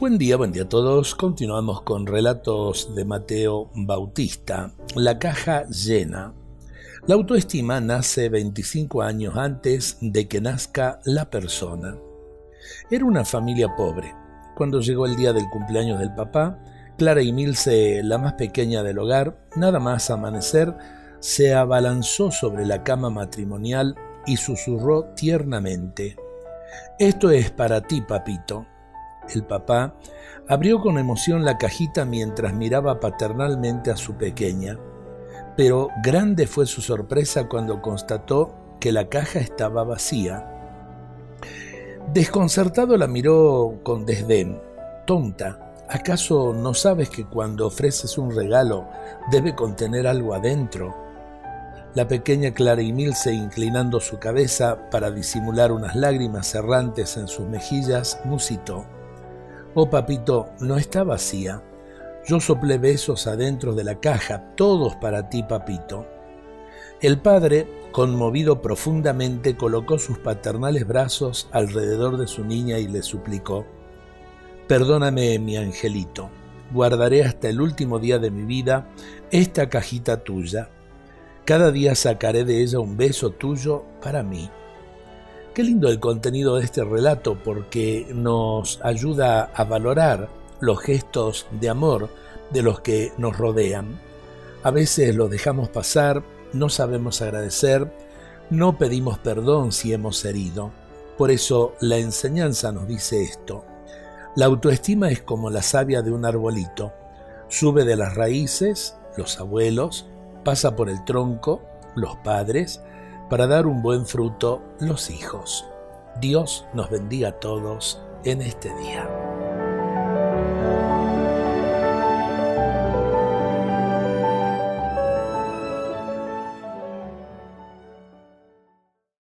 Buen día, buen día a todos. Continuamos con relatos de Mateo Bautista. La caja llena. La autoestima nace 25 años antes de que nazca la persona. Era una familia pobre. Cuando llegó el día del cumpleaños del papá, Clara y Milce, la más pequeña del hogar, nada más amanecer, se abalanzó sobre la cama matrimonial y susurró tiernamente. Esto es para ti, papito. El papá abrió con emoción la cajita mientras miraba paternalmente a su pequeña, pero grande fue su sorpresa cuando constató que la caja estaba vacía. Desconcertado la miró con desdén. Tonta, ¿acaso no sabes que cuando ofreces un regalo debe contener algo adentro? La pequeña Clara Milce, inclinando su cabeza para disimular unas lágrimas errantes en sus mejillas, musitó. Oh papito, no está vacía. Yo soplé besos adentro de la caja, todos para ti, papito. El padre, conmovido profundamente, colocó sus paternales brazos alrededor de su niña y le suplicó, Perdóname, mi angelito, guardaré hasta el último día de mi vida esta cajita tuya. Cada día sacaré de ella un beso tuyo para mí. Qué lindo el contenido de este relato porque nos ayuda a valorar los gestos de amor de los que nos rodean. A veces los dejamos pasar, no sabemos agradecer, no pedimos perdón si hemos herido. Por eso la enseñanza nos dice esto. La autoestima es como la savia de un arbolito. Sube de las raíces, los abuelos, pasa por el tronco, los padres, para dar un buen fruto los hijos. Dios nos bendiga a todos en este día.